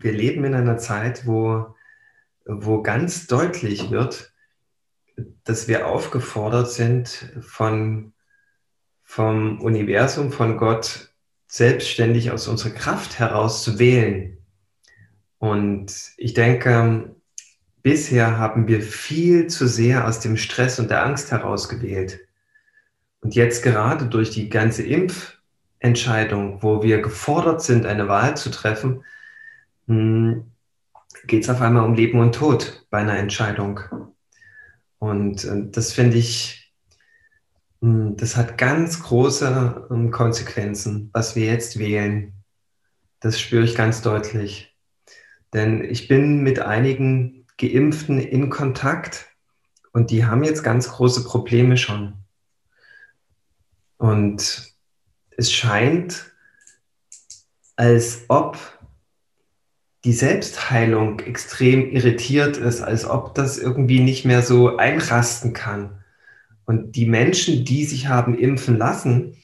wir leben in einer Zeit, wo, wo ganz deutlich wird, dass wir aufgefordert sind, von, vom Universum, von Gott selbstständig aus unserer Kraft heraus zu wählen. Und ich denke, bisher haben wir viel zu sehr aus dem Stress und der Angst heraus gewählt. Und jetzt gerade durch die ganze Impfentscheidung, wo wir gefordert sind, eine Wahl zu treffen, geht es auf einmal um Leben und Tod bei einer Entscheidung. Und äh, das finde ich, hm, das hat ganz große ähm, Konsequenzen, was wir jetzt wählen. Das spüre ich ganz deutlich. Denn ich bin mit einigen Geimpften in Kontakt und die haben jetzt ganz große Probleme schon. Und es scheint, als ob die Selbstheilung extrem irritiert ist, als ob das irgendwie nicht mehr so einrasten kann. Und die Menschen, die sich haben impfen lassen,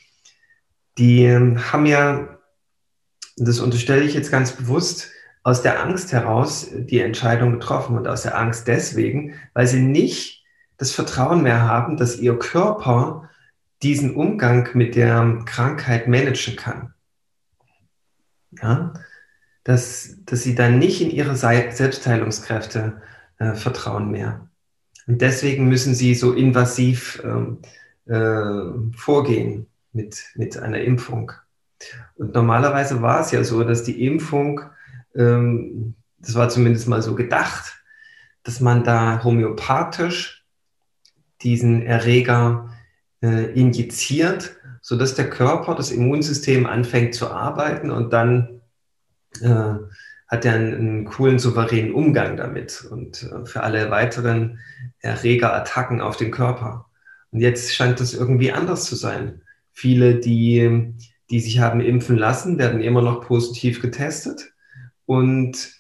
die haben ja, das unterstelle ich jetzt ganz bewusst, aus der Angst heraus die Entscheidung getroffen und aus der Angst deswegen, weil sie nicht das Vertrauen mehr haben, dass ihr Körper diesen Umgang mit der Krankheit managen kann. Ja? Dass, dass sie dann nicht in ihre Selbstheilungskräfte äh, vertrauen mehr. Und deswegen müssen sie so invasiv ähm, äh, vorgehen mit, mit einer Impfung. Und normalerweise war es ja so, dass die Impfung, ähm, das war zumindest mal so gedacht, dass man da homöopathisch diesen Erreger äh, injiziert, sodass der Körper, das Immunsystem anfängt zu arbeiten und dann äh, hat er einen, einen, coolen, souveränen Umgang damit und äh, für alle weiteren Erregerattacken auf den Körper. Und jetzt scheint das irgendwie anders zu sein. Viele, die, die sich haben impfen lassen, werden immer noch positiv getestet und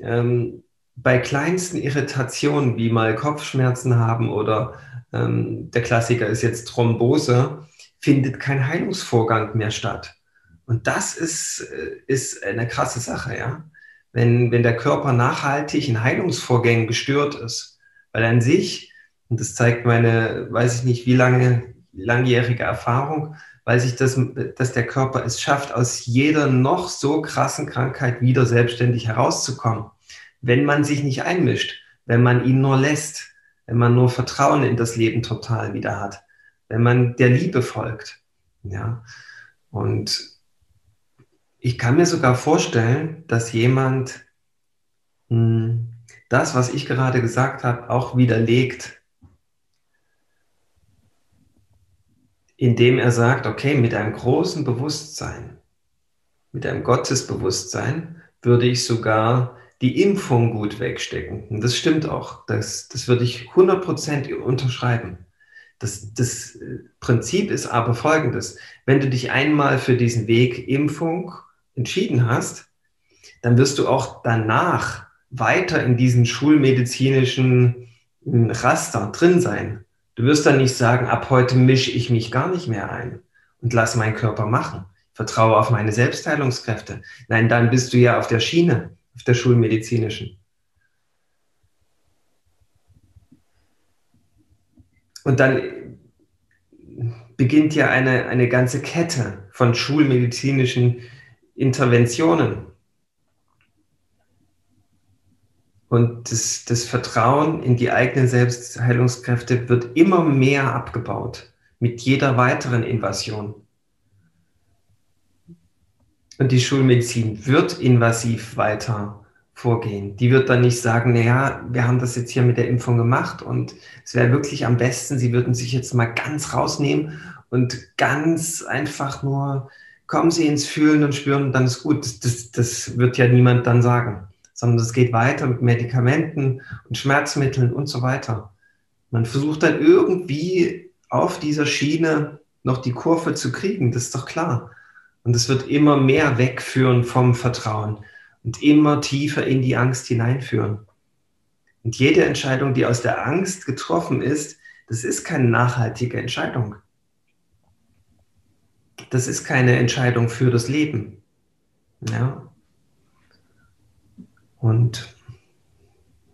ähm, bei kleinsten Irritationen wie mal Kopfschmerzen haben oder ähm, der Klassiker ist jetzt Thrombose, findet kein Heilungsvorgang mehr statt. Und das ist, äh, ist eine krasse Sache, ja. Wenn, wenn der Körper nachhaltig in Heilungsvorgängen gestört ist, weil an sich, und das zeigt meine, weiß ich nicht, wie lange, langjährige Erfahrung, weil sich das, dass der Körper es schafft, aus jeder noch so krassen Krankheit wieder selbstständig herauszukommen, wenn man sich nicht einmischt, wenn man ihn nur lässt wenn man nur Vertrauen in das Leben total wieder hat, wenn man der Liebe folgt. Ja. Und ich kann mir sogar vorstellen, dass jemand mh, hm, das, was ich gerade gesagt habe, auch widerlegt, indem er sagt, okay, mit einem großen Bewusstsein, mit einem Gottesbewusstsein würde ich sogar die Impfung gut wegstecken. Und das stimmt auch. Das, das würde ich 100% unterschreiben. Das, das äh, Prinzip ist aber folgendes. Wenn du dich einmal für diesen Weg Impfung entschieden hast, dann wirst du auch danach weiter in diesen schulmedizinischen hm, Raster drin sein. Du wirst dann nicht sagen, ab heute mische ich mich gar nicht mehr ein und lass meinen Körper machen. Vertraue auf meine Selbstheilungskräfte. Nein, dann bist du ja auf der Schiene auf der schulmedizinischen. Und dann beginnt ja eine, eine ganze Kette von schulmedizinischen Interventionen. Und das, das Vertrauen in die eigenen Selbstheilungskräfte wird immer mehr abgebaut mit jeder weiteren Invasion. Und die Schulmedizin wird invasiv weiter vorgehen. Die wird dann nicht sagen, naja, wir haben das jetzt hier mit der Impfung gemacht und es wäre wirklich am besten, sie würden sich jetzt mal ganz rausnehmen und ganz einfach nur, kommen Sie ins Fühlen und Spüren dann ist gut. Das, das, das wird ja niemand dann sagen, sondern es geht weiter mit Medikamenten und Schmerzmitteln und so weiter. Man versucht dann irgendwie auf dieser Schiene noch die Kurve zu kriegen, das ist doch klar. Und es wird immer mehr wegführen vom Vertrauen und immer tiefer in die Angst hineinführen. Und jede Entscheidung, die aus der Angst getroffen ist, das ist keine nachhaltige Entscheidung. Das ist keine Entscheidung für das Leben. Ja. Und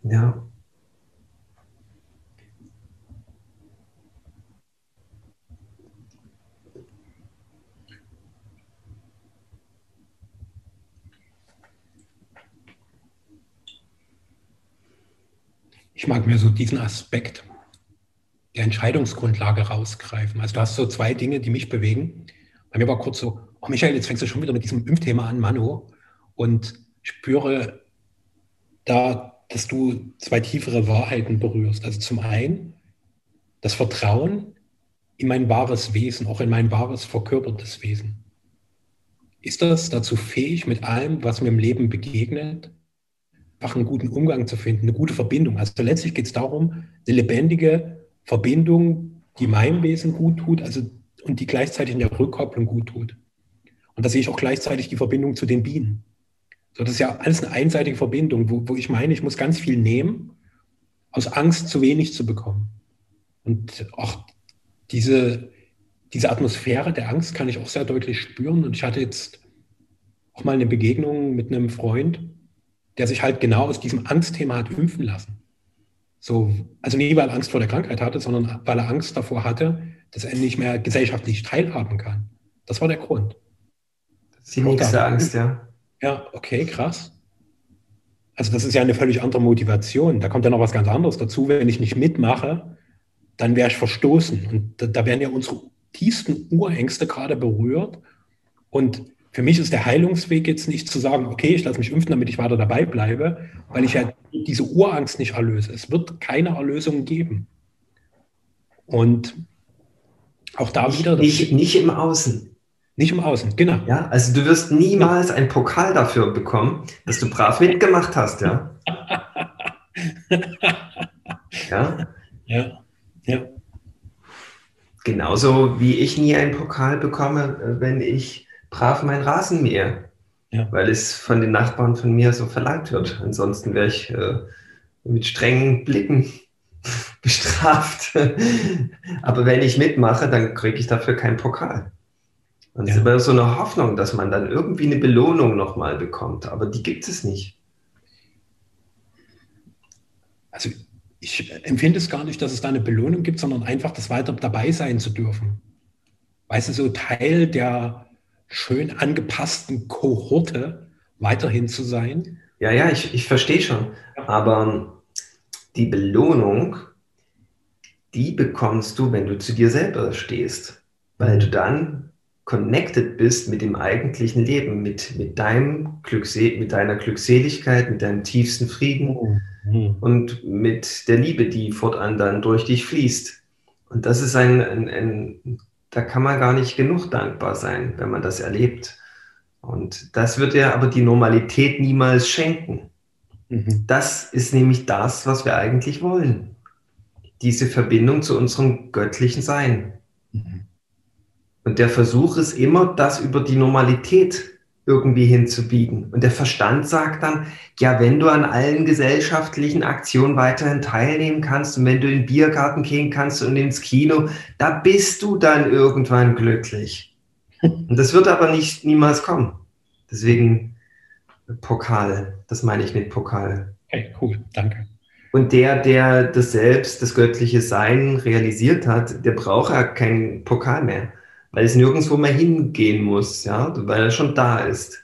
ja. Ich mag mir so diesen Aspekt der Entscheidungsgrundlage rausgreifen. Also du hast so zwei Dinge, die mich bewegen. Bei mir war kurz so, oh Michael, jetzt fängst du schon wieder mit diesem Impfthema an, Manu. Und spüre da, dass du zwei tiefere Wahrheiten berührst. Also zum einen das Vertrauen in mein wahres Wesen, auch in mein wahres verkörpertes Wesen. Ist das dazu fähig, mit allem, was mir im Leben begegnet, einfach einen guten Umgang zu finden, eine gute Verbindung? Also letztlich geht es darum, eine lebendige Verbindung, die meinem Wesen gut tut, also und die gleichzeitig in der Rückkopplung gut tut. Und da sehe ich auch gleichzeitig die Verbindung zu den Bienen. So, das ist ja alles eine einseitige Verbindung, wo, wo ich meine, ich muss ganz viel nehmen, aus Angst zu wenig zu bekommen. Und auch diese, diese Atmosphäre der Angst kann ich auch sehr deutlich spüren. Und ich hatte jetzt auch mal eine Begegnung mit einem Freund, der sich halt genau aus diesem Angstthema hat impfen lassen. So, also nie, weil er Angst vor der Krankheit hatte, sondern weil er Angst davor hatte, dass er nicht mehr gesellschaftlich teilhaben kann. Das war der Grund. Das ist die nächste Angst, ja. Ja, okay, krass. Also das ist ja eine völlig andere Motivation. Da kommt ja noch was ganz anderes dazu. Wenn ich nicht mitmache, dann wäre ich verstoßen. Und da, da werden ja unsere tiefsten Urängste gerade berührt. Und für mich ist der Heilungsweg jetzt nicht zu sagen, okay, ich lasse mich impfen, damit ich weiter dabei bleibe, weil ich ja diese Urangst nicht erlöse. Es wird keine Erlösung geben. Und auch da nicht, wieder. Nicht, nicht im Außen. Nicht im Außen, genau. Ja, also du wirst niemals ja. einen Pokal dafür bekommen, dass du brav mitgemacht hast, ja. ja. Ja. Ja. Genauso wie ich nie einen Pokal bekomme, wenn ich brav meinen Rasen mähe. Ja. Weil es von den Nachbarn von mir so verlangt wird. Ansonsten wäre ich äh, mit strengen Blicken bestraft. Aber wenn ich mitmache, dann kriege ich dafür keinen Pokal. Und es ja. ist immer so eine Hoffnung, dass man dann irgendwie eine Belohnung nochmal bekommt. Aber die gibt es nicht. Also ich empfinde es gar nicht, dass es da eine Belohnung gibt, sondern einfach das weiter dabei sein zu dürfen. Weißt du, so Teil der schön angepassten Kohorte weiterhin zu sein. Ja, ja, ich, ich verstehe schon. Aber die Belohnung, die bekommst du, wenn du zu dir selber stehst. Weil du dann connected bist mit dem eigentlichen Leben, mit, mit, deinem Glücksel mit deiner Glückseligkeit, mit deinem tiefsten Frieden mhm. und mit der Liebe, die fortan dann durch dich fließt. Und das ist ein, ein, ein, da kann man gar nicht genug dankbar sein, wenn man das erlebt. Und das wird ja aber die Normalität niemals schenken. Mhm. Das ist nämlich das, was wir eigentlich wollen. Diese Verbindung zu unserem göttlichen Sein. Mhm. Und der Versuch ist immer, das über die Normalität irgendwie hinzubiegen. Und der Verstand sagt dann, ja, wenn du an allen gesellschaftlichen Aktionen weiterhin teilnehmen kannst und wenn du in den Biergarten gehen kannst und ins Kino, da bist du dann irgendwann glücklich. Und das wird aber nicht niemals kommen. Deswegen Pokal, das meine ich mit Pokal. Okay, cool, danke. Und der, der das Selbst, das göttliche Sein realisiert hat, der braucht ja keinen Pokal mehr weil es nirgendwo mehr hingehen muss, ja, weil er schon da ist.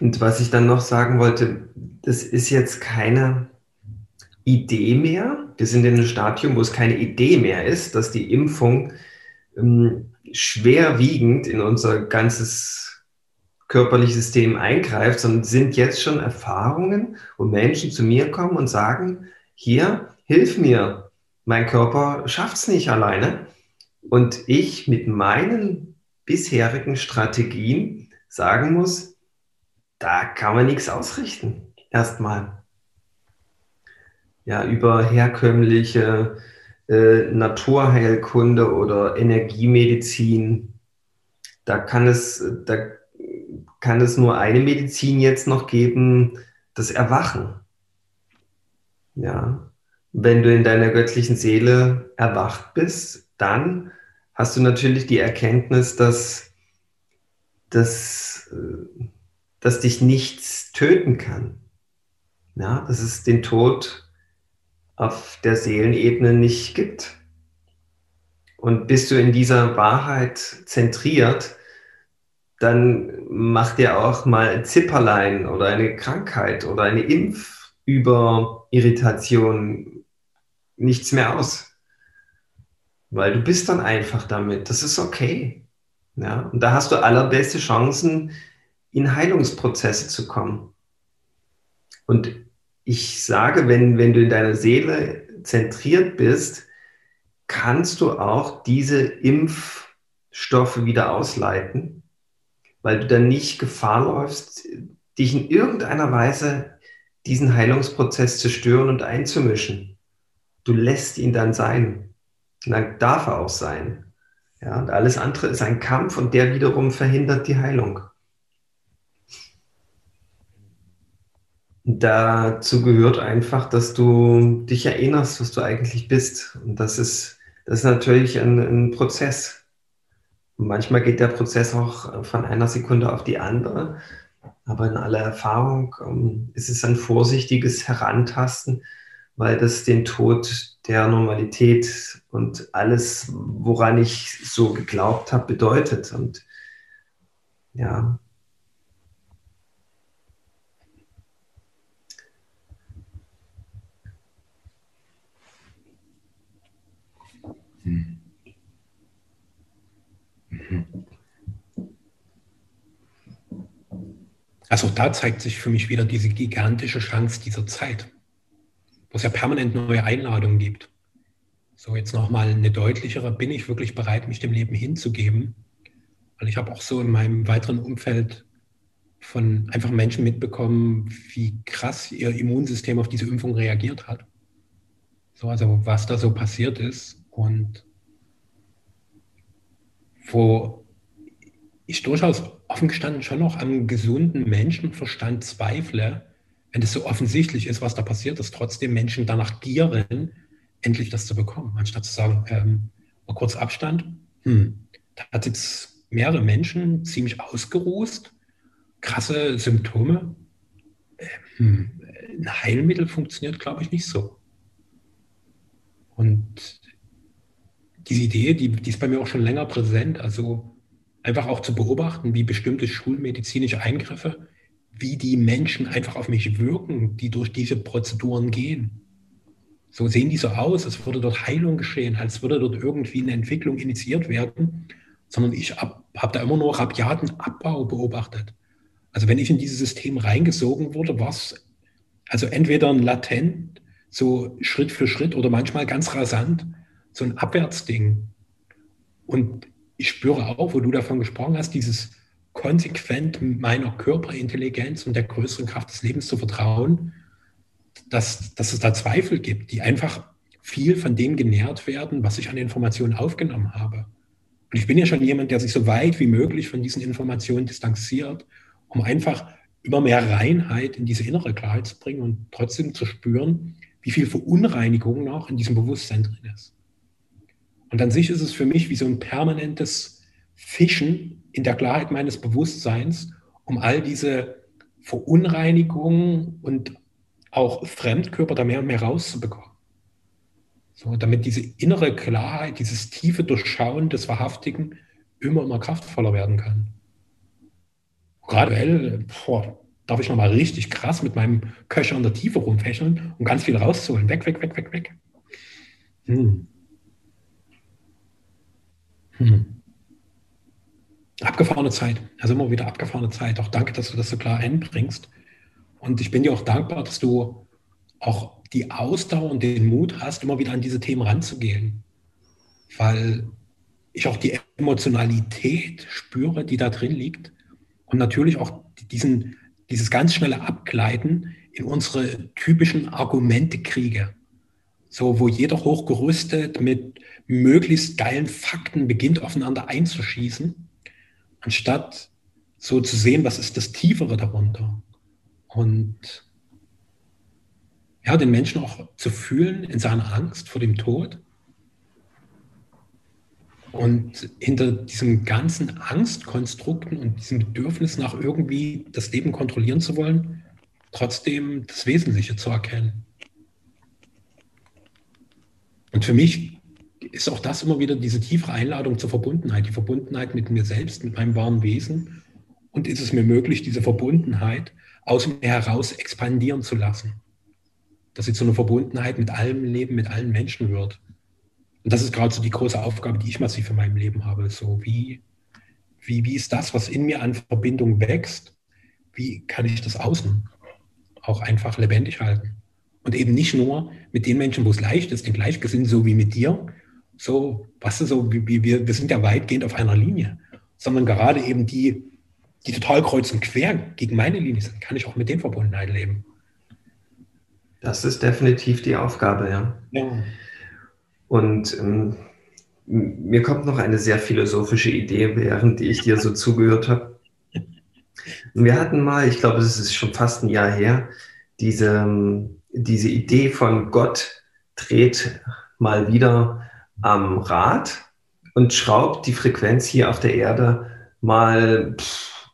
Und was ich dann noch sagen wollte, das ist jetzt keine Idee mehr. Wir sind in einem Stadium, wo es keine Idee mehr ist, dass die Impfung ähm, schwerwiegend in unser ganzes körperliches System eingreift, sondern sind jetzt schon Erfahrungen, wo Menschen zu mir kommen und sagen, hier, hilf mir, mein Körper schafft es nicht alleine. Und ich mit meinen bisherigen Strategien sagen muss, da kann man nichts ausrichten. Erstmal ja, über herkömmliche äh, Naturheilkunde oder Energiemedizin da kann es, da kann es nur eine Medizin jetzt noch geben, das Erwachen. Ja. Wenn du in deiner göttlichen Seele erwacht bist, dann hast du natürlich die Erkenntnis, dass, dass, dass dich nichts töten kann. Ja, dass es den Tod auf der Seelenebene nicht gibt. Und bist du in dieser Wahrheit zentriert, dann macht dir auch mal ein Zipperlein oder eine Krankheit oder eine Impfüberirritation nichts mehr aus. Weil du bist dann einfach damit. Das ist okay. Ja? Und da hast du allerbeste Chancen, in Heilungsprozesse zu kommen. Und ich sage, wenn, wenn du in deiner Seele zentriert bist, kannst du auch diese Impfstoffe wieder ausleiten weil du dann nicht Gefahr läufst, dich in irgendeiner Weise diesen Heilungsprozess zu stören und einzumischen. Du lässt ihn dann sein. Und dann darf er auch sein. Ja, und alles andere ist ein Kampf und der wiederum verhindert die Heilung. Dazu gehört einfach, dass du dich erinnerst, was du eigentlich bist. Und das ist, das ist natürlich ein, ein Prozess. Und manchmal geht der Prozess auch von einer Sekunde auf die andere. Aber in aller Erfahrung ähm, ist es ein vorsichtiges Herantasten, weil das den Tod der Normalität und alles, woran ich so geglaubt habe, bedeutet. Und ja. Hm. Also da zeigt sich für mich wieder diese gigantische Chance dieser Zeit, wo es ja permanent neue Einladungen gibt. So jetzt nochmal eine deutlichere, bin ich wirklich bereit, mich dem Leben hinzugeben? Weil ich habe auch so in meinem weiteren Umfeld von einfach Menschen mitbekommen, wie krass ihr Immunsystem auf diese Impfung reagiert hat. So, also was da so passiert ist und wo ich durchaus offen gestanden schon noch am gesunden Menschenverstand zweifle, wenn es so offensichtlich ist, was da passiert, dass trotzdem Menschen danach gieren, endlich das zu bekommen, anstatt zu sagen, ähm, mal kurz Abstand, hm, da hat jetzt mehrere Menschen ziemlich ausgerußt, krasse Symptome. Äh, hm, ein Heilmittel funktioniert, glaube ich, nicht so. Und diese Idee, die, die ist bei mir auch schon länger präsent. Also einfach auch zu beobachten, wie bestimmte schulmedizinische Eingriffe, wie die Menschen einfach auf mich wirken, die durch diese Prozeduren gehen. So sehen die so aus, als würde dort Heilung geschehen, als würde dort irgendwie eine Entwicklung initiiert werden, sondern ich habe da immer nur rabiaten Abbau beobachtet. Also wenn ich in dieses System reingesogen wurde, war es also entweder ein latent, so Schritt für Schritt oder manchmal ganz rasant, so ein Abwärtsding. Und ich spüre auch, wo du davon gesprochen hast, dieses konsequent meiner Körperintelligenz und der größeren Kraft des Lebens zu vertrauen, dass, dass es da Zweifel gibt, die einfach viel von dem genährt werden, was ich an Informationen aufgenommen habe. Und ich bin ja schon jemand, der sich so weit wie möglich von diesen Informationen distanziert, um einfach immer mehr Reinheit in diese innere Klarheit zu bringen und trotzdem zu spüren, wie viel Verunreinigung noch in diesem Bewusstsein drin ist. Und an sich ist es für mich wie so ein permanentes Fischen in der Klarheit meines Bewusstseins, um all diese Verunreinigungen und auch Fremdkörper da mehr und mehr rauszubekommen. So, damit diese innere Klarheit, dieses tiefe Durchschauen des Wahrhaftigen immer, immer kraftvoller werden kann. Gerade boah, darf ich nochmal richtig krass mit meinem Köcher in der Tiefe rumfächeln, um ganz viel rauszuholen. Weg, weg, weg, weg, weg. Hm. Hm. Abgefahrene Zeit, also immer wieder abgefahrene Zeit. Auch danke, dass du das so klar einbringst. Und ich bin dir auch dankbar, dass du auch die Ausdauer und den Mut hast, immer wieder an diese Themen ranzugehen. Weil ich auch die Emotionalität spüre, die da drin liegt. Und natürlich auch diesen, dieses ganz schnelle Abgleiten in unsere typischen Argumente kriege. So, wo jeder hochgerüstet mit möglichst geilen Fakten beginnt, aufeinander einzuschießen, anstatt so zu sehen, was ist das Tiefere darunter. Und ja, den Menschen auch zu fühlen in seiner Angst vor dem Tod. Und hinter diesen ganzen Angstkonstrukten und diesem Bedürfnis nach irgendwie das Leben kontrollieren zu wollen, trotzdem das Wesentliche zu erkennen. Und für mich ist auch das immer wieder diese tiefere Einladung zur Verbundenheit, die Verbundenheit mit mir selbst, mit meinem wahren Wesen. Und ist es mir möglich, diese Verbundenheit aus mir heraus expandieren zu lassen? Dass sie zu einer Verbundenheit mit allem Leben, mit allen Menschen wird. Und das ist gerade so die große Aufgabe, die ich massiv in meinem Leben habe. So wie, wie, wie ist das, was in mir an Verbindung wächst? Wie kann ich das außen auch einfach lebendig halten? Und eben nicht nur mit den Menschen, wo es leicht ist, den Gleichgesinnten, so wie mit dir, so, was ist so, wie, wir, wir sind ja weitgehend auf einer Linie, sondern gerade eben die, die total kreuz und quer gegen meine Linie sind, kann ich auch mit den Verbundenheit leben. Das ist definitiv die Aufgabe, ja. ja. Und ähm, mir kommt noch eine sehr philosophische Idee, während ich dir so zugehört habe. Wir hatten mal, ich glaube, es ist schon fast ein Jahr her, diese, ähm, diese Idee von Gott dreht mal wieder am Rad und schraubt die Frequenz hier auf der Erde mal,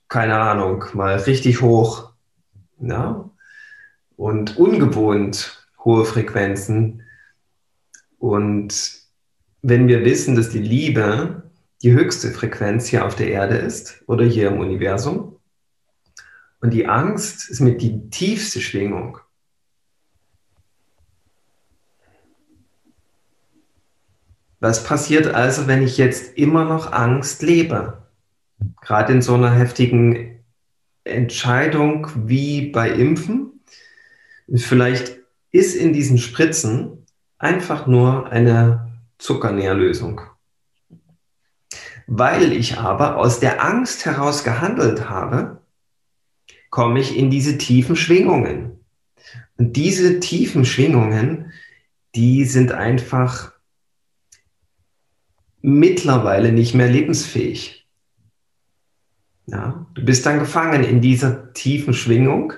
keine Ahnung, mal richtig hoch. Ja? Und ungewohnt hohe Frequenzen. Und wenn wir wissen, dass die Liebe die höchste Frequenz hier auf der Erde ist oder hier im Universum, und die Angst ist mit die tiefste Schwingung, Was passiert also, wenn ich jetzt immer noch Angst lebe? Gerade in so einer heftigen Entscheidung wie bei Impfen. Vielleicht ist in diesen Spritzen einfach nur eine Zuckernährlösung. Weil ich aber aus der Angst heraus gehandelt habe, komme ich in diese tiefen Schwingungen. Und diese tiefen Schwingungen, die sind einfach mittlerweile nicht mehr lebensfähig. Ja, du bist dann gefangen in dieser tiefen Schwingung,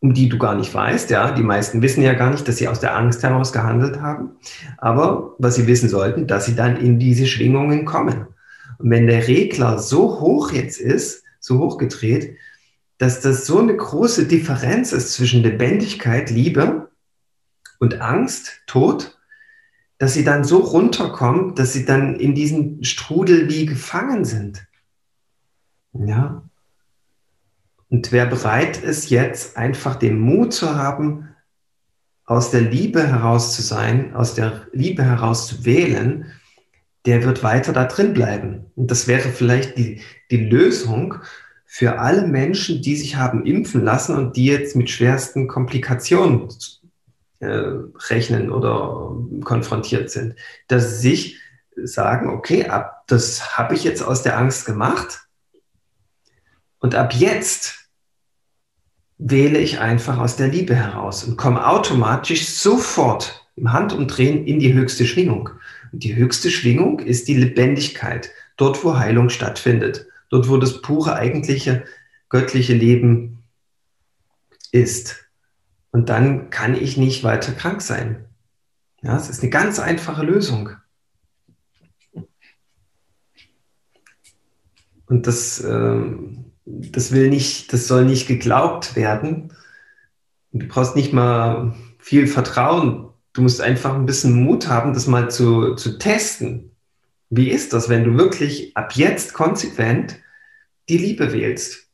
um die du gar nicht weißt. Ja, die meisten wissen ja gar nicht, dass sie aus der Angst heraus gehandelt haben. Aber was sie wissen sollten, dass sie dann in diese Schwingungen kommen. Und wenn der Regler so hoch jetzt ist, so hoch gedreht, dass das so eine große Differenz ist zwischen Lebendigkeit, Liebe und Angst, Tod, dass sie dann so runterkommen, dass sie dann in diesem Strudel wie gefangen sind. Ja. Und wer bereit ist, jetzt einfach den Mut zu haben, aus der Liebe heraus zu sein, aus der Liebe heraus zu wählen, der wird weiter da drin bleiben. Und das wäre vielleicht die, die Lösung für alle Menschen, die sich haben impfen lassen und die jetzt mit schwersten Komplikationen rechnen oder konfrontiert sind, dass sie sich sagen, okay, ab, das habe ich jetzt aus der Angst gemacht und ab jetzt wähle ich einfach aus der Liebe heraus und komme automatisch sofort im Handumdrehen in die höchste Schwingung. Und die höchste Schwingung ist die Lebendigkeit, dort wo Heilung stattfindet, dort wo das pure eigentliche göttliche Leben ist. Und dann kann ich nicht weiter krank sein. Ja, es ist eine ganz einfache Lösung. Und das, äh, das will nicht, das soll nicht geglaubt werden. Du brauchst nicht mal viel Vertrauen. Du musst einfach ein bisschen Mut haben, das mal zu, zu testen. Wie ist das, wenn du wirklich ab jetzt konsequent die Liebe wählst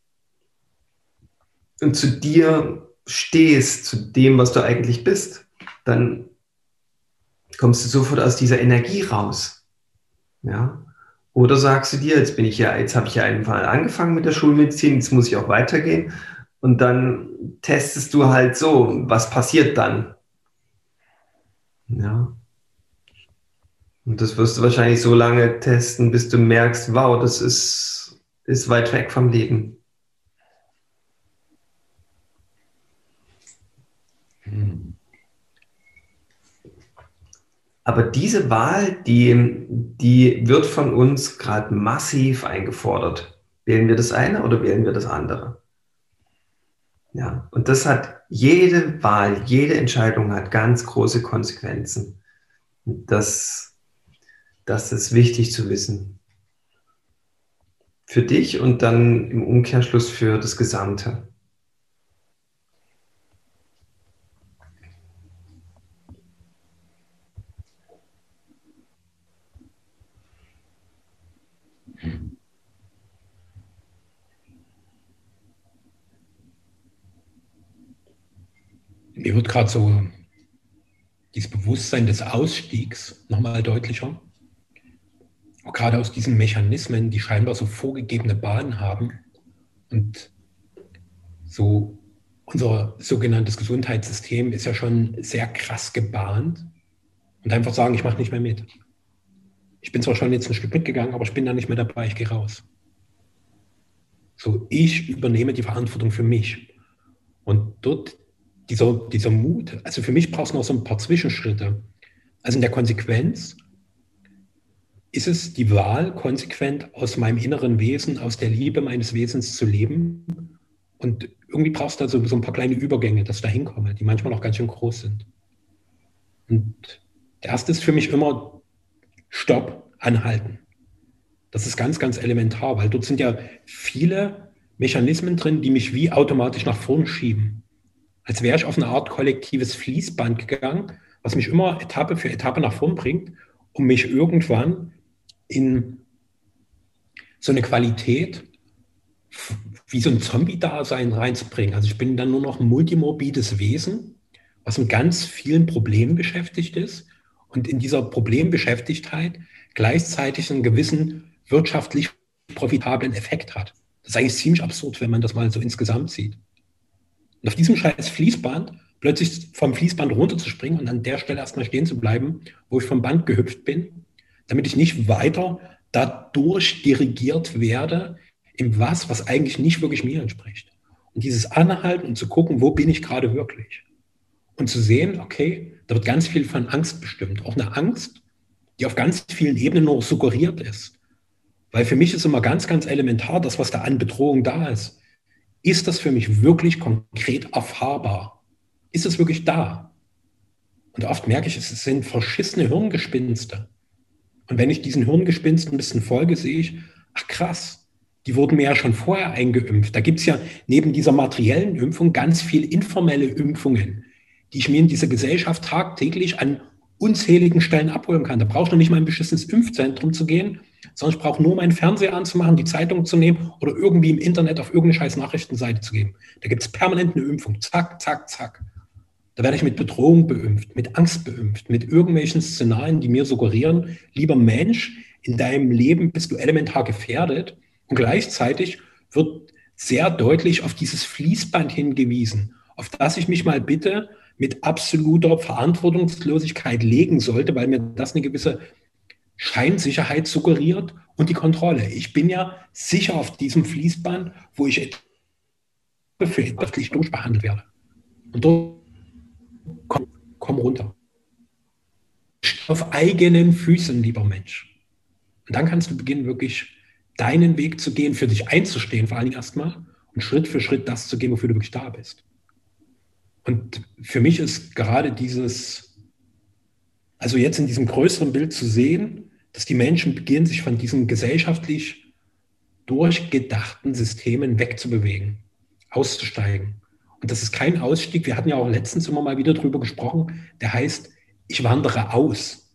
und zu dir stehst, zu dem, was du eigentlich bist, dann kommst du sofort aus dieser Energie raus. Ja? Oder sagst du dir, jetzt bin ich ja, jetzt habe ich ja einfach angefangen mit der Schulmedizin, jetzt muss ich auch weitergehen. Und dann testest du halt so, was passiert dann? Ja. Und das wirst du wahrscheinlich so lange testen, bis du merkst, wow, das ist, ist weit weg vom Leben. Aber diese Wahl, die, die wird von uns gerade massiv eingefordert. Wählen wir das eine oder wählen wir das andere? Ja, und das hat jede Wahl, jede Entscheidung hat ganz große Konsequenzen. Das, das ist wichtig zu wissen. Für dich und dann im Umkehrschluss für das Gesamte. Mir wird gerade so dieses Bewusstsein des Ausstiegs nochmal deutlicher. Auch gerade aus diesen Mechanismen, die scheinbar so vorgegebene Bahnen haben und so unser sogenanntes Gesundheitssystem ist ja schon sehr krass gebahnt und einfach sagen, ich mache nicht mehr mit. Ich bin zwar schon jetzt ein Stück mitgegangen, aber ich bin da nicht mehr dabei, ich gehe raus. So, ich übernehme die Verantwortung für mich. Und dort dieser, dieser Mut, also für mich braucht es noch so ein paar Zwischenschritte. Also in der Konsequenz ist es die Wahl, konsequent aus meinem inneren Wesen, aus der Liebe meines Wesens zu leben. Und irgendwie brauchst du da so, so ein paar kleine Übergänge, dass ich da hinkomme, die manchmal auch ganz schön groß sind. Und der erste ist für mich immer Stopp, anhalten. Das ist ganz, ganz elementar, weil dort sind ja viele Mechanismen drin, die mich wie automatisch nach vorn schieben als wäre ich auf eine Art kollektives Fließband gegangen, was mich immer Etappe für Etappe nach vorn bringt, um mich irgendwann in so eine Qualität wie so ein Zombie-Dasein reinzubringen. Also ich bin dann nur noch ein multimorbides Wesen, was mit ganz vielen Problemen beschäftigt ist und in dieser Problembeschäftigtheit gleichzeitig einen gewissen wirtschaftlich profitablen Effekt hat. Das ist eigentlich ziemlich absurd, wenn man das mal so insgesamt sieht. Und auf diesem scheiß Fließband plötzlich vom Fließband runterzuspringen und an der Stelle erstmal stehen zu bleiben, wo ich vom Band gehüpft bin, damit ich nicht weiter dadurch dirigiert werde in was, was eigentlich nicht wirklich mir entspricht. Und dieses Anhalten und zu gucken, wo bin ich gerade wirklich? Und zu sehen, okay, da wird ganz viel von Angst bestimmt. Auch eine Angst, die auf ganz vielen Ebenen nur suggeriert ist. Weil für mich ist immer ganz, ganz elementar, das, was da an Bedrohung da ist, ist das für mich wirklich konkret erfahrbar? Ist es wirklich da? Und oft merke ich, es sind verschissene Hirngespinste. Und wenn ich diesen Hirngespinsten ein bisschen folge, sehe ich, ach krass, die wurden mir ja schon vorher eingeimpft. Da gibt es ja neben dieser materiellen Impfung ganz viel informelle Impfungen, die ich mir in dieser Gesellschaft tagtäglich an unzähligen Stellen abholen kann. Da ich noch nicht mal ein beschissenes Impfzentrum zu gehen, sondern ich brauche nur meinen Fernseher anzumachen, die Zeitung zu nehmen oder irgendwie im Internet auf irgendeine scheiß Nachrichtenseite zu geben. Da gibt es permanent eine Impfung. Zack, zack, zack. Da werde ich mit Bedrohung beimpft, mit Angst beimpft, mit irgendwelchen Szenarien, die mir suggerieren, lieber Mensch, in deinem Leben bist du elementar gefährdet. Und gleichzeitig wird sehr deutlich auf dieses Fließband hingewiesen, auf das ich mich mal bitte mit absoluter Verantwortungslosigkeit legen sollte, weil mir das eine gewisse Scheinsicherheit suggeriert und die Kontrolle. Ich bin ja sicher auf diesem Fließband, wo ich wirtschaftlich durchbehandelt werde. Und dort komm, komm runter. Auf eigenen Füßen, lieber Mensch. Und dann kannst du beginnen, wirklich deinen Weg zu gehen, für dich einzustehen, vor allen Dingen erstmal, und Schritt für Schritt das zu gehen, wofür du wirklich da bist. Und für mich ist gerade dieses, also jetzt in diesem größeren Bild zu sehen, dass die Menschen beginnen, sich von diesen gesellschaftlich durchgedachten Systemen wegzubewegen, auszusteigen. Und das ist kein Ausstieg. Wir hatten ja auch letztens immer mal wieder drüber gesprochen. Der heißt, ich wandere aus.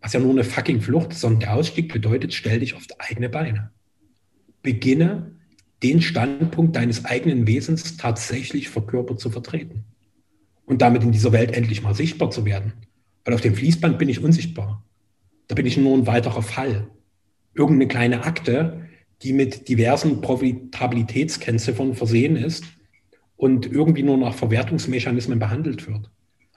Was ja nur eine fucking Flucht ist, sondern der Ausstieg bedeutet, stell dich auf eigene Beine. Beginne den Standpunkt deines eigenen Wesens tatsächlich verkörpert zu vertreten. Und damit in dieser Welt endlich mal sichtbar zu werden. Weil auf dem Fließband bin ich unsichtbar. Da bin ich nur ein weiterer Fall. Irgendeine kleine Akte, die mit diversen Profitabilitätskennziffern versehen ist und irgendwie nur nach Verwertungsmechanismen behandelt wird.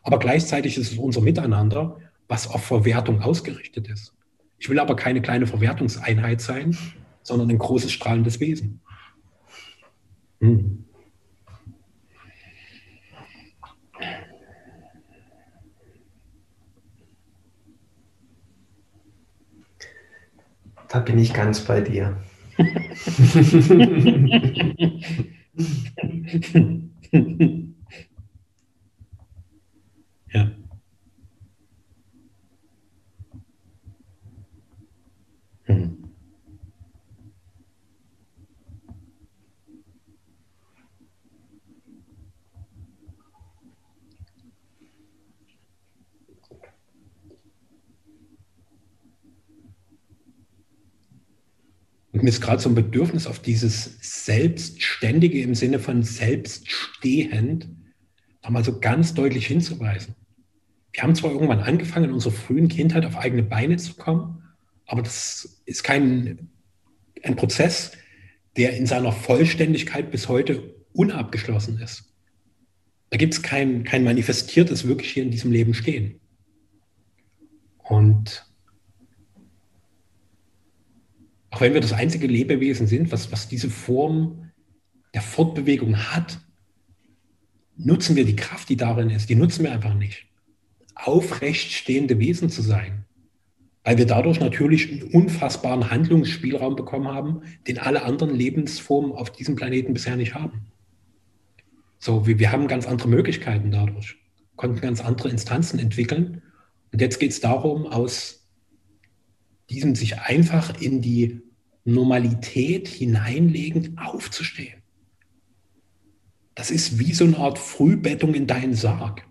Aber gleichzeitig ist es unser Miteinander, was auf Verwertung ausgerichtet ist. Ich will aber keine kleine Verwertungseinheit sein, sondern ein großes strahlendes Wesen. Hm. Da bin ich ganz bei dir. ja. Mir ist gerade so ein Bedürfnis auf dieses Selbstständige im Sinne von selbststehend nochmal so ganz deutlich hinzuweisen. Wir haben zwar irgendwann angefangen, in unserer frühen Kindheit auf eigene Beine zu kommen, aber das ist kein ein Prozess, der in seiner Vollständigkeit bis heute unabgeschlossen ist. Da gibt es kein, kein manifestiertes wirklich hier in diesem Leben stehen. Und auch wenn wir das einzige Lebewesen sind, was, was diese Form der Fortbewegung hat, nutzen wir die Kraft, die darin ist, die nutzen wir einfach nicht. Aufrecht stehende Wesen zu sein, weil wir dadurch natürlich einen unfassbaren Handlungsspielraum bekommen haben, den alle anderen Lebensformen auf diesem Planeten bisher nicht haben. So, wir, wir haben ganz andere Möglichkeiten dadurch, konnten ganz andere Instanzen entwickeln. Und jetzt geht es darum, aus diesem sich einfach in die Normalität hineinlegen, aufzustehen. Das ist wie so eine Art Frühbettung in deinen Sarg.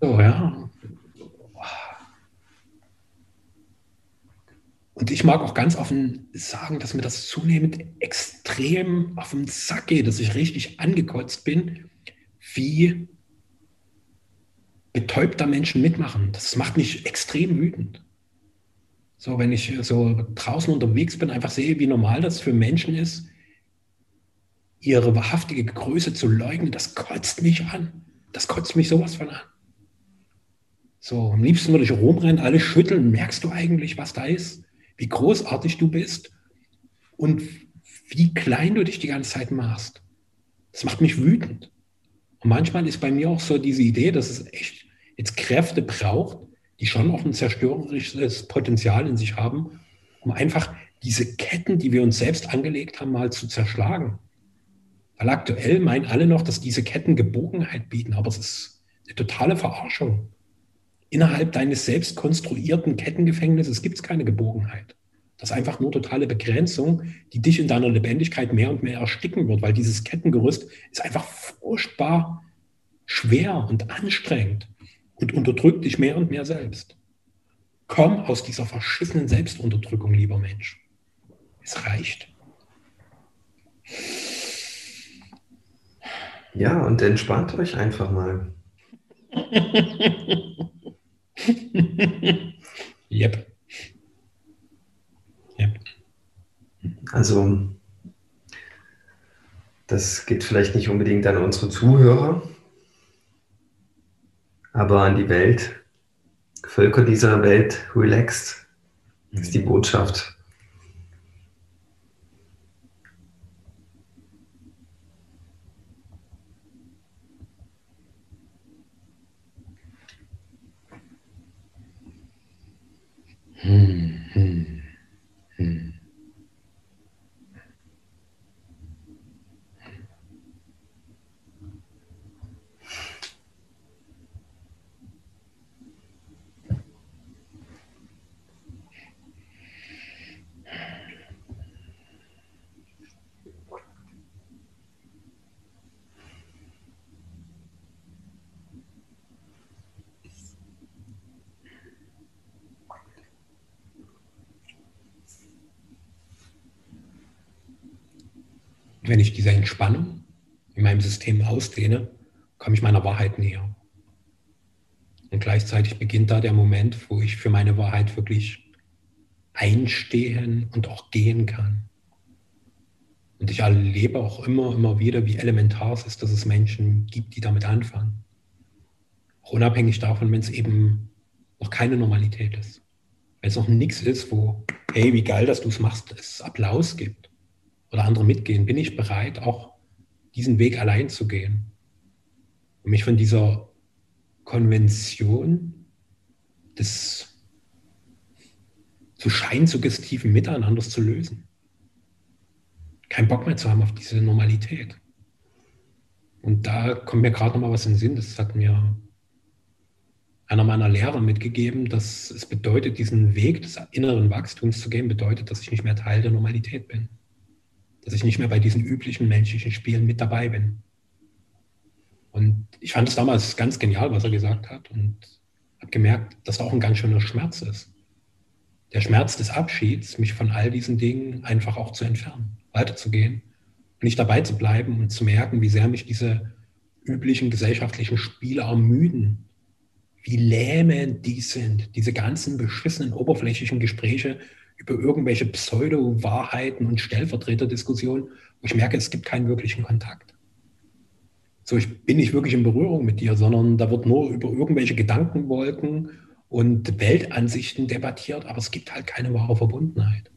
So, ja. Und ich mag auch ganz offen sagen, dass mir das zunehmend extrem auf den Sack geht, dass ich richtig angekotzt bin, wie betäubter Menschen mitmachen. Das macht mich extrem wütend. So, wenn ich so draußen unterwegs bin, einfach sehe, wie normal das für Menschen ist, ihre wahrhaftige Größe zu leugnen, das kotzt mich an. Das kotzt mich sowas von an. So, am liebsten würde ich rumrennen, alle schütteln. Merkst du eigentlich, was da ist? Wie großartig du bist und wie klein du dich die ganze Zeit machst. Das macht mich wütend. Und manchmal ist bei mir auch so diese Idee, dass es echt jetzt Kräfte braucht, die schon auch ein zerstörerisches Potenzial in sich haben, um einfach diese Ketten, die wir uns selbst angelegt haben, mal zu zerschlagen. Weil aktuell meinen alle noch, dass diese Ketten Gebogenheit bieten, aber es ist eine totale Verarschung. Innerhalb deines selbst konstruierten Kettengefängnisses gibt es keine Gebogenheit. Das ist einfach nur totale Begrenzung, die dich in deiner Lebendigkeit mehr und mehr ersticken wird, weil dieses Kettengerüst ist einfach furchtbar schwer und anstrengend und unterdrückt dich mehr und mehr selbst. Komm aus dieser verschissenen Selbstunterdrückung, lieber Mensch. Es reicht. Ja, und entspannt euch einfach mal. yep. Yep. Also, das geht vielleicht nicht unbedingt an unsere Zuhörer, aber an die Welt. Völker dieser Welt relaxed, ist die Botschaft. Wenn ich diese Entspannung in meinem System ausdehne, komme ich meiner Wahrheit näher. Und gleichzeitig beginnt da der Moment, wo ich für meine Wahrheit wirklich einstehen und auch gehen kann. Und ich erlebe auch immer, immer wieder, wie elementar es ist, dass es Menschen gibt, die damit anfangen. Auch unabhängig davon, wenn es eben noch keine Normalität ist. Wenn es noch nichts ist, wo, hey, wie geil, dass du es machst, es Applaus gibt oder andere mitgehen, bin ich bereit, auch diesen Weg allein zu gehen und mich von dieser Konvention des zu scheinsuggestiven Miteinanders zu lösen. keinen Bock mehr zu haben auf diese Normalität. Und da kommt mir gerade noch mal was in den Sinn. Das hat mir einer meiner Lehrer mitgegeben, dass es bedeutet, diesen Weg des inneren Wachstums zu gehen, bedeutet, dass ich nicht mehr Teil der Normalität bin. Dass ich nicht mehr bei diesen üblichen menschlichen Spielen mit dabei bin. Und ich fand es damals ganz genial, was er gesagt hat und habe gemerkt, dass auch ein ganz schöner Schmerz ist. Der Schmerz des Abschieds, mich von all diesen Dingen einfach auch zu entfernen, weiterzugehen nicht dabei zu bleiben und zu merken, wie sehr mich diese üblichen gesellschaftlichen Spiele ermüden wie lähmend die sind, diese ganzen beschissenen oberflächlichen Gespräche über irgendwelche Pseudo-Wahrheiten und Stellvertreterdiskussionen, wo ich merke, es gibt keinen wirklichen Kontakt. So, ich bin nicht wirklich in Berührung mit dir, sondern da wird nur über irgendwelche Gedankenwolken und Weltansichten debattiert, aber es gibt halt keine wahre Verbundenheit.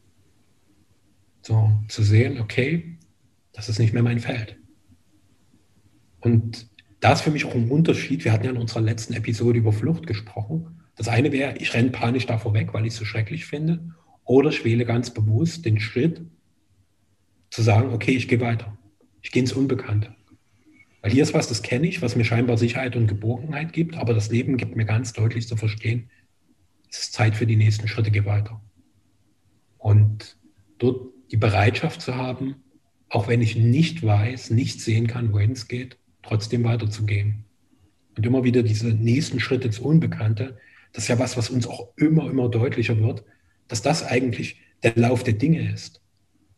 So, zu sehen, okay, das ist nicht mehr mein Feld. Und da ist für mich auch ein Unterschied. Wir hatten ja in unserer letzten Episode über Flucht gesprochen. Das eine wäre, ich renne panisch davor weg, weil ich es so schrecklich finde. Oder ich wähle ganz bewusst den Schritt zu sagen, okay, ich gehe weiter. Ich gehe ins Unbekannte. Weil hier ist was, das kenne ich, was mir scheinbar Sicherheit und Geborgenheit gibt, aber das Leben gibt mir ganz deutlich zu verstehen, es ist Zeit für die nächsten Schritte, geh weiter. Und dort die Bereitschaft zu haben, auch wenn ich nicht weiß, nicht sehen kann, wohin es geht, trotzdem weiterzugehen. Und immer wieder diese nächsten Schritte ins Unbekannte, das ist ja was, was uns auch immer, immer deutlicher wird, dass das eigentlich der Lauf der Dinge ist.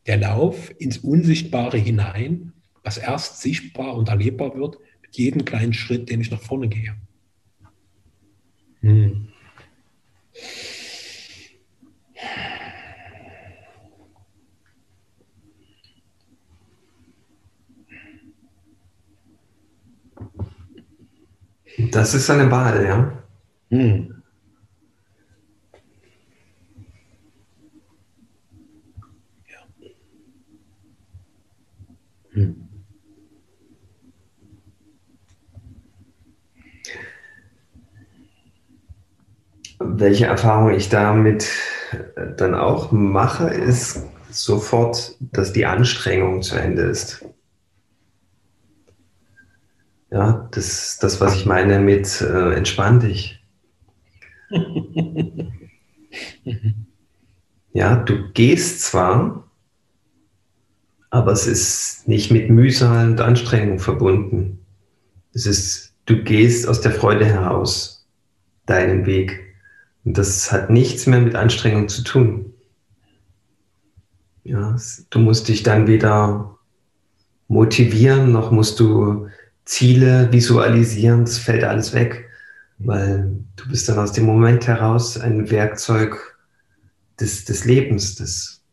Der Lauf ins Unsichtbare hinein, was erst sichtbar und erlebbar wird mit jedem kleinen Schritt, den ich nach vorne gehe. Hm. Das ist eine Wahl, ja. Hm. Hm. Welche Erfahrung ich damit dann auch mache, ist sofort, dass die Anstrengung zu Ende ist. Ja, das ist das, was ich meine mit äh, entspann dich. ja, du gehst zwar, aber es ist nicht mit Mühsal und Anstrengung verbunden. Es ist, du gehst aus der Freude heraus deinen Weg. Und das hat nichts mehr mit Anstrengung zu tun. Ja, du musst dich dann weder motivieren, noch musst du Ziele visualisieren, das fällt alles weg, weil du bist dann aus dem Moment heraus ein Werkzeug des, des Lebens, des,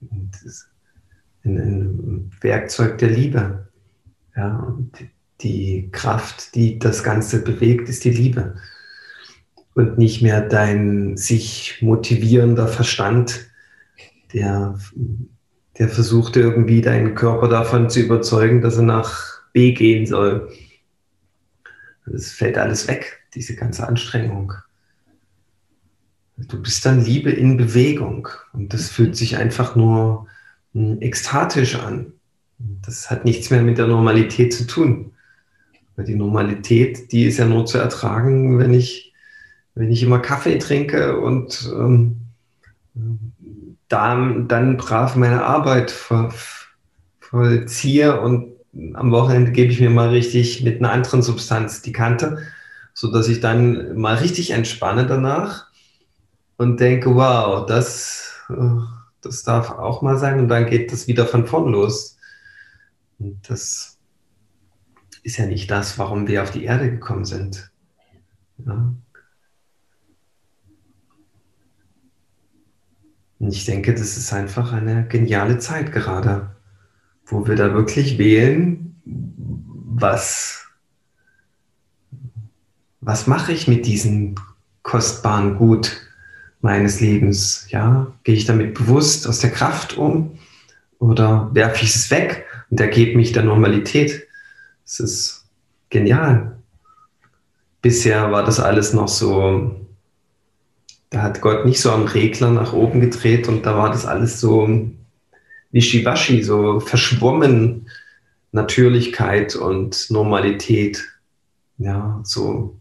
des, ein, ein Werkzeug der Liebe. Ja, und die Kraft, die das Ganze bewegt, ist die Liebe. Und nicht mehr dein sich motivierender Verstand, der, der versucht irgendwie deinen Körper davon zu überzeugen, dass er nach B gehen soll. Es fällt alles weg, diese ganze Anstrengung. Du bist dann Liebe in Bewegung und das fühlt sich einfach nur ekstatisch an. Das hat nichts mehr mit der Normalität zu tun. Weil die Normalität, die ist ja nur zu ertragen, wenn ich, wenn ich immer Kaffee trinke und ähm, dann, dann brav meine Arbeit vollziehe und am Wochenende gebe ich mir mal richtig mit einer anderen Substanz die Kante, sodass ich dann mal richtig entspanne danach und denke, wow, das, äh, das darf auch mal sein und dann geht das wieder von vorn los. Und das ist ja nicht das, warum wir auf die Erde gekommen sind. Ja. Und ich denke, das ist einfach eine geniale Zeit gerade wo wir da wirklich wählen, was, was mache ich mit diesem kostbaren Gut meines Lebens? Ja, gehe ich damit bewusst aus der Kraft um oder werfe ich es weg und ergebe mich der Normalität? Das ist genial. Bisher war das alles noch so, da hat Gott nicht so am Regler nach oben gedreht und da war das alles so wischiwaschi, so verschwommen Natürlichkeit und Normalität. Ja, so,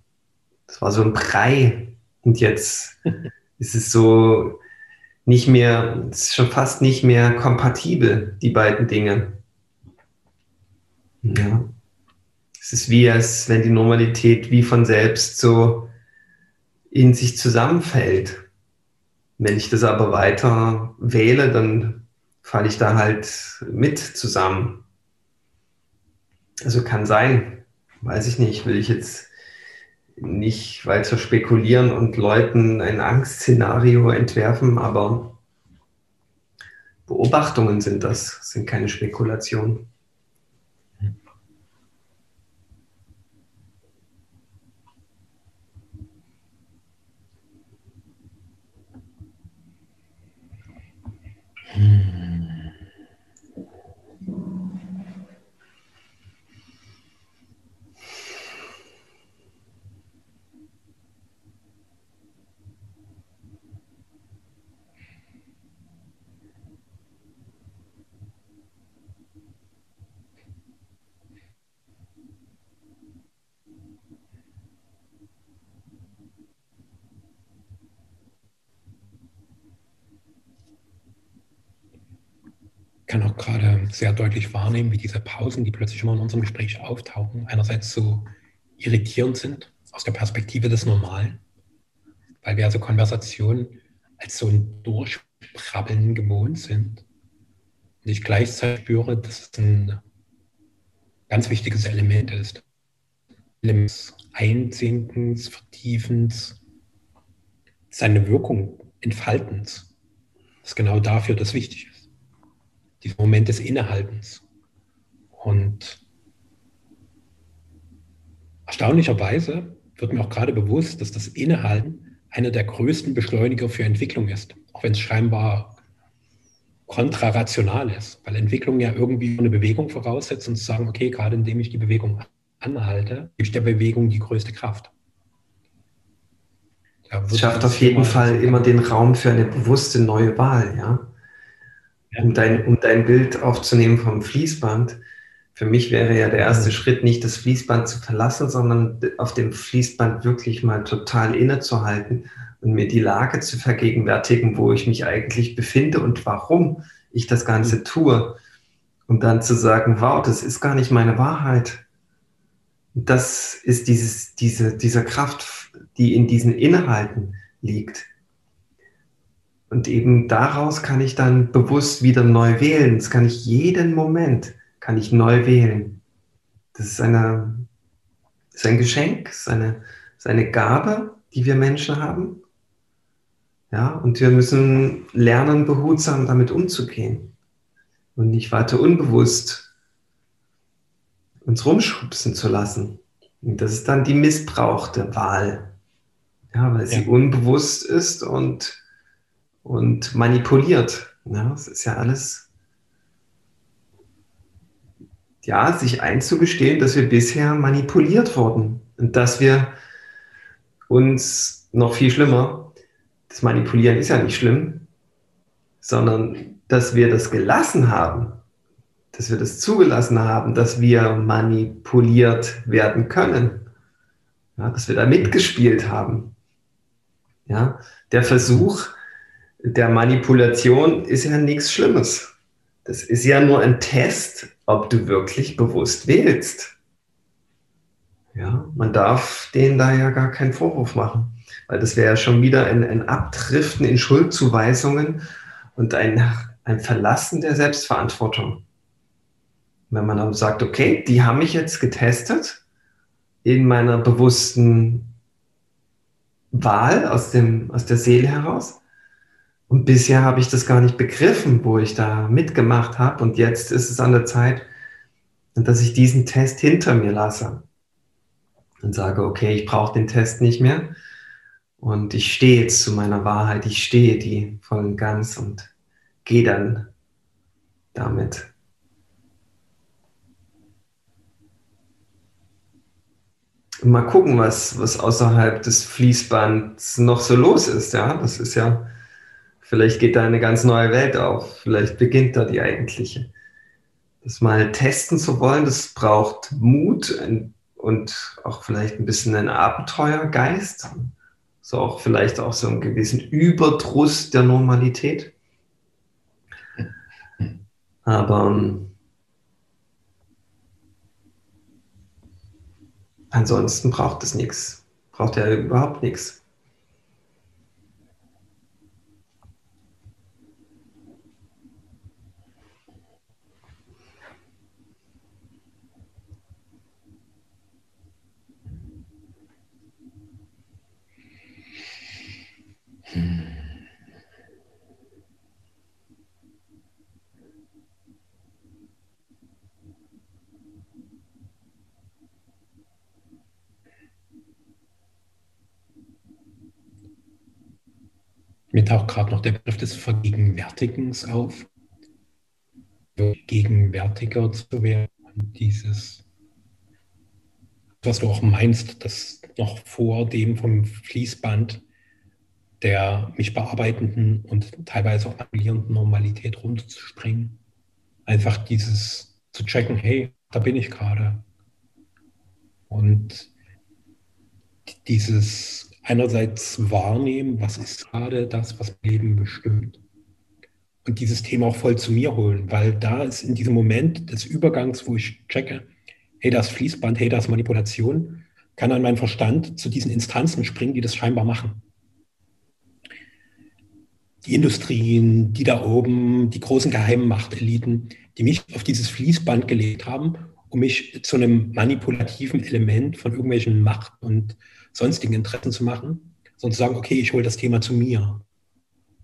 das war so ein Brei. Und jetzt ist es so nicht mehr, es ist schon fast nicht mehr kompatibel, die beiden Dinge. Ja. Es ist wie, als wenn die Normalität wie von selbst so in sich zusammenfällt. Wenn ich das aber weiter wähle, dann falle ich da halt mit zusammen. Also kann sein, weiß ich nicht, will ich jetzt nicht weiter spekulieren und Leuten ein Angstszenario entwerfen, aber Beobachtungen sind das, sind keine Spekulationen. Kann auch gerade sehr deutlich wahrnehmen, wie diese Pausen, die plötzlich immer in unserem Gespräch auftauchen, einerseits so irritierend sind aus der Perspektive des Normalen, weil wir also Konversationen als so ein Durchprabbeln gewohnt sind. Und ich gleichzeitig spüre, dass es ein ganz wichtiges Element ist. Element Einsinkens, Vertiefens, seine Wirkung entfaltens. Das ist genau dafür das wichtig ist dieser Moment des Innehaltens. Und erstaunlicherweise wird mir auch gerade bewusst, dass das Innehalten einer der größten Beschleuniger für Entwicklung ist, auch wenn es scheinbar kontrarational ist, weil Entwicklung ja irgendwie eine Bewegung voraussetzt und zu sagen, okay, gerade indem ich die Bewegung anhalte, gebe ich der Bewegung die größte Kraft. Es schafft auf jeden Fall immer den Raum für eine bewusste neue Wahl, ja um dein, um dein Bild aufzunehmen vom Fließband, für mich wäre ja der erste mhm. Schritt nicht das Fließband zu verlassen, sondern auf dem Fließband wirklich mal total innezuhalten und mir die Lage zu vergegenwärtigen, wo ich mich eigentlich befinde und warum ich das Ganze mhm. tue. Und dann zu sagen, wow, das ist gar nicht meine Wahrheit. Das ist dieses, diese, dieser Kraft, die in diesen Innehalten liegt. Und eben daraus kann ich dann bewusst wieder neu wählen. Das kann ich jeden Moment, kann ich neu wählen. Das ist, eine, das ist ein Geschenk, ist eine, ist eine Gabe, die wir Menschen haben. Ja, und wir müssen lernen, behutsam damit umzugehen und nicht weiter unbewusst uns rumschubsen zu lassen. Und das ist dann die missbrauchte Wahl. Ja, weil sie ja. unbewusst ist und und manipuliert. Ja, das ist ja alles, ja, sich einzugestehen, dass wir bisher manipuliert wurden und dass wir uns noch viel schlimmer, das Manipulieren ist ja nicht schlimm, sondern dass wir das gelassen haben, dass wir das zugelassen haben, dass wir manipuliert werden können, ja, dass wir da mitgespielt haben. Ja, der Versuch, der Manipulation ist ja nichts Schlimmes. Das ist ja nur ein Test, ob du wirklich bewusst wählst. Ja, man darf denen da ja gar keinen Vorwurf machen, weil das wäre ja schon wieder ein, ein Abdriften in Schuldzuweisungen und ein, ein Verlassen der Selbstverantwortung. Wenn man dann sagt, okay, die haben mich jetzt getestet in meiner bewussten Wahl aus, dem, aus der Seele heraus und bisher habe ich das gar nicht begriffen, wo ich da mitgemacht habe. Und jetzt ist es an der Zeit, dass ich diesen Test hinter mir lasse. Und sage, okay, ich brauche den Test nicht mehr. Und ich stehe jetzt zu meiner Wahrheit. Ich stehe die voll und ganz und gehe dann damit. mal gucken, was, was außerhalb des Fließbands noch so los ist. Ja, das ist ja Vielleicht geht da eine ganz neue Welt auf. Vielleicht beginnt da die eigentliche. Das mal testen zu wollen, das braucht Mut und auch vielleicht ein bisschen einen Abenteuergeist. So auch vielleicht auch so einen gewissen Überdruss der Normalität. Aber ähm, ansonsten braucht es nichts. Braucht ja überhaupt nichts. Mir taucht gerade noch der Begriff des Vergegenwärtigens auf. Gegenwärtiger zu werden. Dieses, was du auch meinst, dass noch vor dem vom Fließband der mich bearbeitenden und teilweise auch annullierenden Normalität runterzuspringen. Einfach dieses zu checken, hey, da bin ich gerade. Und dieses einerseits wahrnehmen, was ist gerade das, was Leben bestimmt. Und dieses Thema auch voll zu mir holen, weil da ist in diesem Moment des Übergangs, wo ich checke, hey, das Fließband, hey, das Manipulation, kann dann mein Verstand zu diesen Instanzen springen, die das scheinbar machen die Industrien, die da oben, die großen geheimen Machteliten, die mich auf dieses Fließband gelegt haben, um mich zu einem manipulativen Element von irgendwelchen Macht- und sonstigen Interessen zu machen, sondern zu sagen, okay, ich hole das Thema zu mir.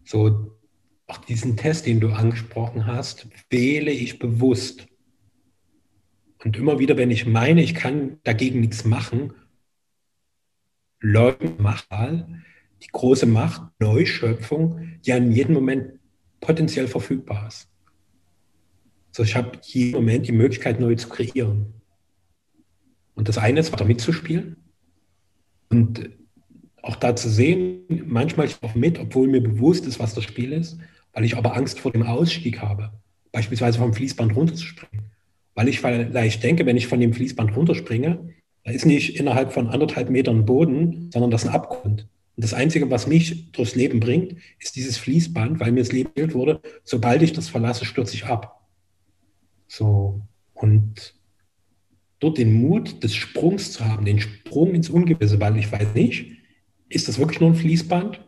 So, auch diesen Test, den du angesprochen hast, wähle ich bewusst. Und immer wieder, wenn ich meine, ich kann dagegen nichts machen, leugne mal, die große Macht, Neuschöpfung, die in jedem Moment potenziell verfügbar ist. Also ich habe jeden Moment die Möglichkeit, neu zu kreieren. Und das eine ist, weiter mitzuspielen und auch da zu sehen, manchmal auch mit, obwohl mir bewusst ist, was das Spiel ist, weil ich aber Angst vor dem Ausstieg habe, beispielsweise vom Fließband runterzuspringen. Weil ich vielleicht denke, wenn ich von dem Fließband runterspringe, da ist nicht innerhalb von anderthalb Metern Boden, sondern das ist ein Abgrund. Und das Einzige, was mich durchs Leben bringt, ist dieses Fließband, weil mir das Leben erzählt wurde, sobald ich das verlasse, stürze ich ab. So, und dort den Mut des Sprungs zu haben, den Sprung ins Ungewisse, weil ich weiß nicht, ist das wirklich nur ein Fließband,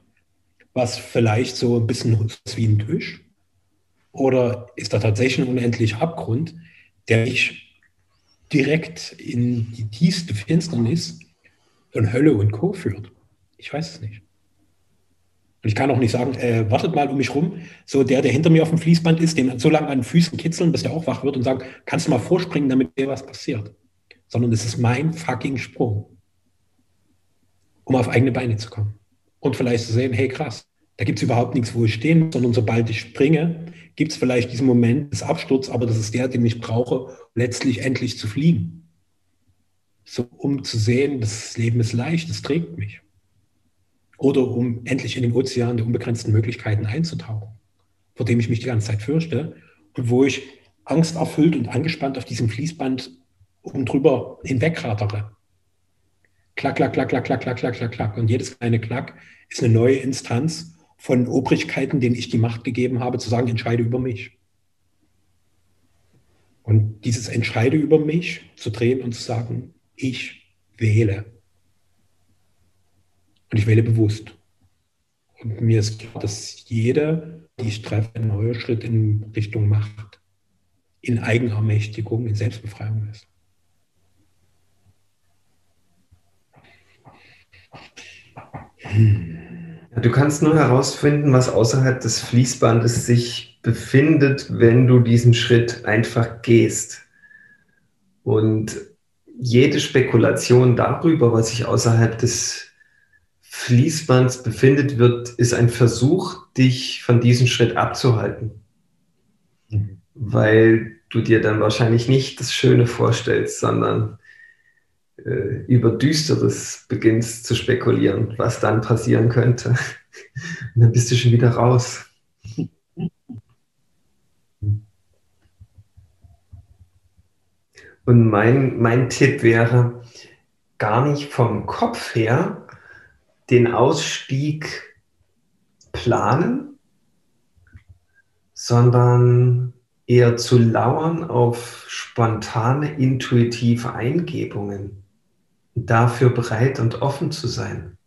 was vielleicht so ein bisschen ist wie ein Tisch? Oder ist da tatsächlich ein unendlicher Abgrund, der mich direkt in die tiefste Finsternis von Hölle und Co. führt? Ich weiß es nicht. Und ich kann auch nicht sagen, äh, wartet mal um mich rum. So der, der hinter mir auf dem Fließband ist, den so lange an den Füßen kitzeln, bis der auch wach wird und sagen, kannst du mal vorspringen, damit dir was passiert. Sondern es ist mein fucking Sprung, um auf eigene Beine zu kommen. Und vielleicht zu sehen, hey krass, da gibt es überhaupt nichts, wo ich stehen muss, sondern sobald ich springe, gibt es vielleicht diesen Moment des Absturzes, aber das ist der, den ich brauche, letztlich endlich zu fliegen. So, um zu sehen, das Leben ist leicht, es trägt mich oder um endlich in den Ozean der unbegrenzten Möglichkeiten einzutauchen, vor dem ich mich die ganze Zeit fürchte und wo ich angsterfüllt und angespannt auf diesem Fließband oben drüber hinwegratere. Klack, klack, klack, klack, klack, klack, klack, klack, klack. Und jedes kleine Klack ist eine neue Instanz von Obrigkeiten, denen ich die Macht gegeben habe, zu sagen, entscheide über mich. Und dieses Entscheide über mich zu drehen und zu sagen, ich wähle. Und ich wähle bewusst. Und mir ist klar, dass jeder, die ich treffe, ein neuer Schritt in Richtung Macht, in Eigenermächtigung, in Selbstbefreiung ist. Du kannst nur herausfinden, was außerhalb des Fließbandes sich befindet, wenn du diesen Schritt einfach gehst. Und jede Spekulation darüber, was sich außerhalb des Fließbands befindet, wird, ist ein Versuch, dich von diesem Schritt abzuhalten. Mhm. Weil du dir dann wahrscheinlich nicht das Schöne vorstellst, sondern äh, über Düsteres beginnst zu spekulieren, was dann passieren könnte. Und dann bist du schon wieder raus. Und mein, mein Tipp wäre, gar nicht vom Kopf her den Ausstieg planen, sondern eher zu lauern auf spontane, intuitive Eingebungen. Dafür bereit und offen zu sein.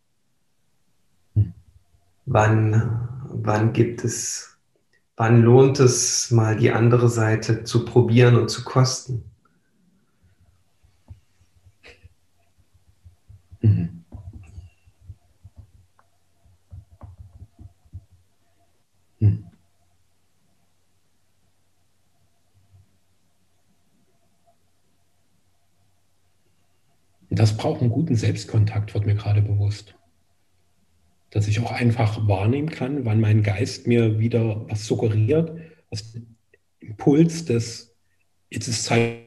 Wann, wann gibt es, wann lohnt es mal die andere Seite zu probieren und zu kosten? Mhm. Mhm. Das braucht einen guten Selbstkontakt, wird mir gerade bewusst. Dass ich auch einfach wahrnehmen kann, wann mein Geist mir wieder was suggeriert, was Impuls des, jetzt ist Zeit,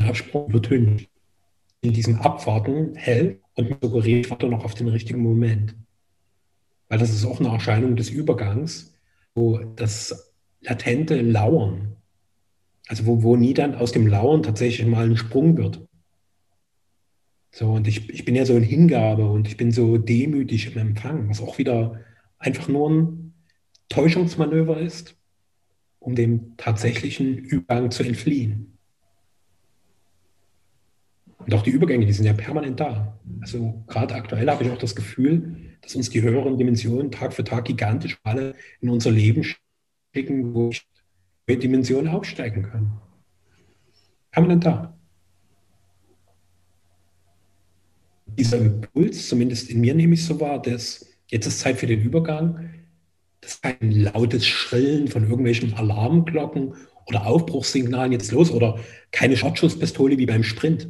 Absprung übertönt in diesem Abwarten hält und suggeriert, warte noch auf den richtigen Moment. Weil das ist auch eine Erscheinung des Übergangs, wo das latente Lauern, also wo, wo nie dann aus dem Lauern tatsächlich mal ein Sprung wird. So, und ich, ich bin ja so in Hingabe und ich bin so demütig im Empfang, was auch wieder einfach nur ein Täuschungsmanöver ist, um dem tatsächlichen Übergang zu entfliehen. Und auch die Übergänge, die sind ja permanent da. Also gerade aktuell habe ich auch das Gefühl, dass uns die höheren Dimensionen Tag für Tag gigantisch alle in unser Leben schicken, wo wir Dimensionen aufsteigen können. Permanent da. Dieser Impuls, zumindest in mir nehme ich so wahr, dass jetzt ist Zeit für den Übergang. Das ist kein lautes Schrillen von irgendwelchen Alarmglocken oder Aufbruchssignalen jetzt los oder keine Schotschusspistole wie beim Sprint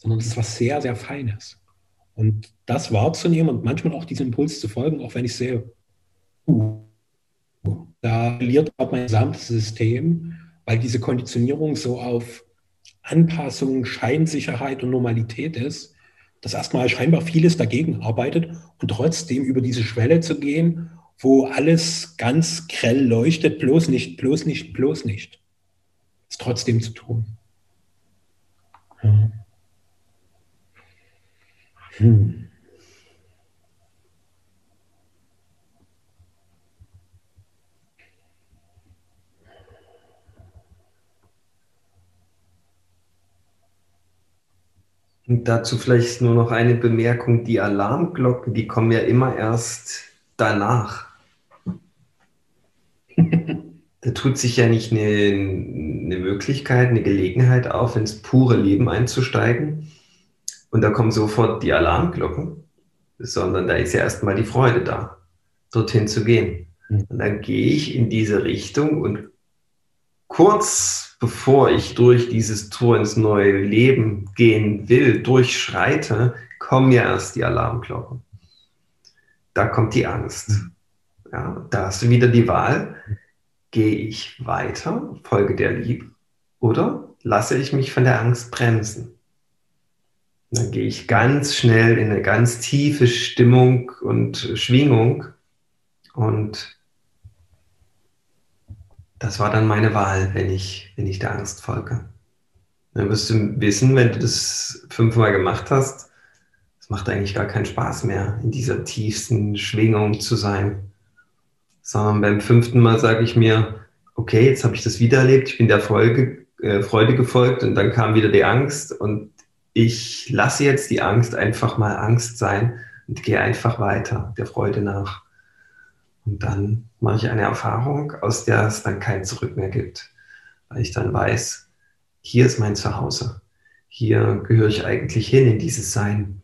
sondern es ist was sehr, sehr Feines. Und das wahrzunehmen und manchmal auch diesem Impuls zu folgen, auch wenn ich sehe, uh, da verliert gerade mein gesamtes System, weil diese Konditionierung so auf Anpassung, Scheinsicherheit und Normalität ist, dass erstmal scheinbar vieles dagegen arbeitet und trotzdem über diese Schwelle zu gehen, wo alles ganz grell leuchtet, bloß nicht, bloß nicht, bloß nicht. Ist trotzdem zu tun. Ja. Hm. Und dazu vielleicht nur noch eine Bemerkung, die Alarmglocken, die kommen ja immer erst danach. da tut sich ja nicht eine, eine Möglichkeit, eine Gelegenheit auf, ins pure Leben einzusteigen, und da kommen sofort die Alarmglocken, sondern da ist ja erstmal die Freude da, dorthin zu gehen. Mhm. Und dann gehe ich in diese Richtung und kurz bevor ich durch dieses Tor ins neue Leben gehen will, durchschreite, kommen ja erst die Alarmglocken. Da kommt die Angst. Mhm. Ja, da hast du wieder die Wahl, gehe ich weiter, folge der Liebe, oder lasse ich mich von der Angst bremsen? Dann gehe ich ganz schnell in eine ganz tiefe Stimmung und Schwingung. Und das war dann meine Wahl, wenn ich, wenn ich der Angst folge. Dann wirst du wissen, wenn du das fünfmal gemacht hast, es macht eigentlich gar keinen Spaß mehr, in dieser tiefsten Schwingung zu sein. Sondern beim fünften Mal sage ich mir, okay, jetzt habe ich das wieder erlebt, ich bin der Folge, äh, Freude gefolgt und dann kam wieder die Angst und ich lasse jetzt die Angst einfach mal Angst sein und gehe einfach weiter der Freude nach. Und dann mache ich eine Erfahrung, aus der es dann kein Zurück mehr gibt, weil ich dann weiß, hier ist mein Zuhause. Hier gehöre ich eigentlich hin in dieses Sein.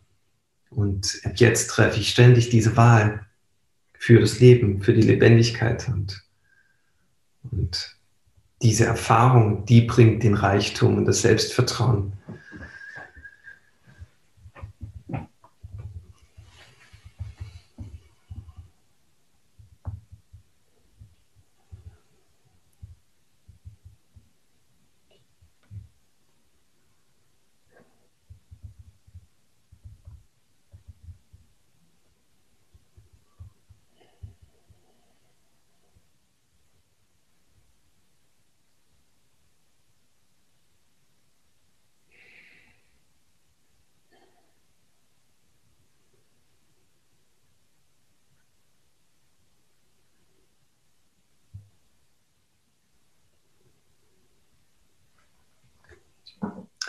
Und jetzt treffe ich ständig diese Wahl für das Leben, für die Lebendigkeit. Und, und diese Erfahrung, die bringt den Reichtum und das Selbstvertrauen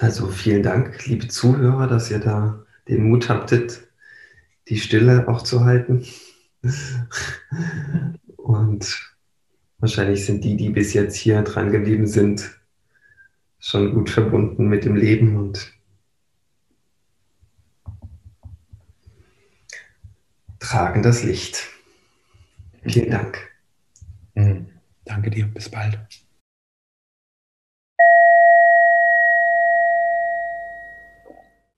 Also vielen Dank, liebe Zuhörer, dass ihr da den Mut habtet, die Stille auch zu halten. Und wahrscheinlich sind die, die bis jetzt hier dran geblieben sind, schon gut verbunden mit dem Leben und tragen das Licht. Vielen Dank. Mhm. Danke dir. Bis bald.